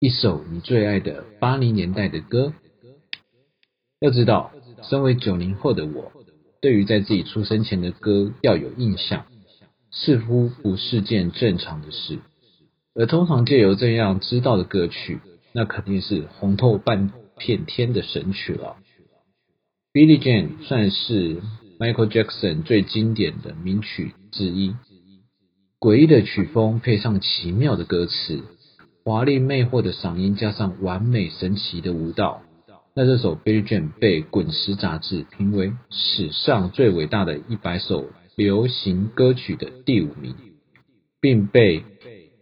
一首你最爱的八零年代的歌。要知道，身为九零后的我，对于在自己出生前的歌要有印象，似乎不是件正常的事。而通常借由这样知道的歌曲，那肯定是红透半片天的神曲了。Billie Jean 算是 Michael Jackson 最经典的名曲之一，诡异的曲风配上奇妙的歌词。华丽魅惑的嗓音加上完美神奇的舞蹈，那这首《Billie Jean》被《滚石》杂志评为史上最伟大的一百首流行歌曲的第五名，并被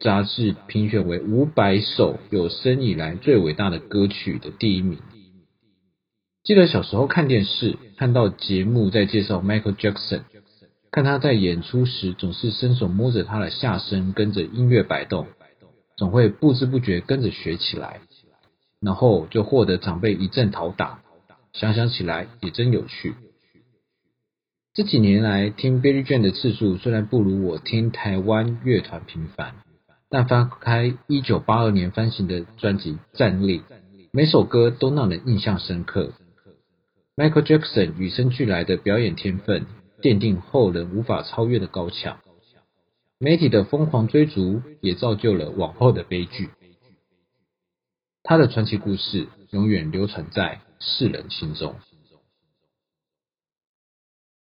杂志评选为五百首有生以来最伟大的歌曲的第一名。记得小时候看电视，看到节目在介绍 Michael Jackson，看他在演出时总是伸手摸着他的下身，跟着音乐摆动。总会不知不觉跟着学起来，然后就获得长辈一阵讨打。想想起来也真有趣。这几年来听 Billie Jean 的次数虽然不如我听台湾乐团频繁，但翻开一九八二年发行的专辑《战力》，每首歌都让人印象深刻。Michael Jackson 与生俱来的表演天分，奠定后人无法超越的高墙。媒体的疯狂追逐，也造就了往后的悲剧。他的传奇故事永远流传在世人心中。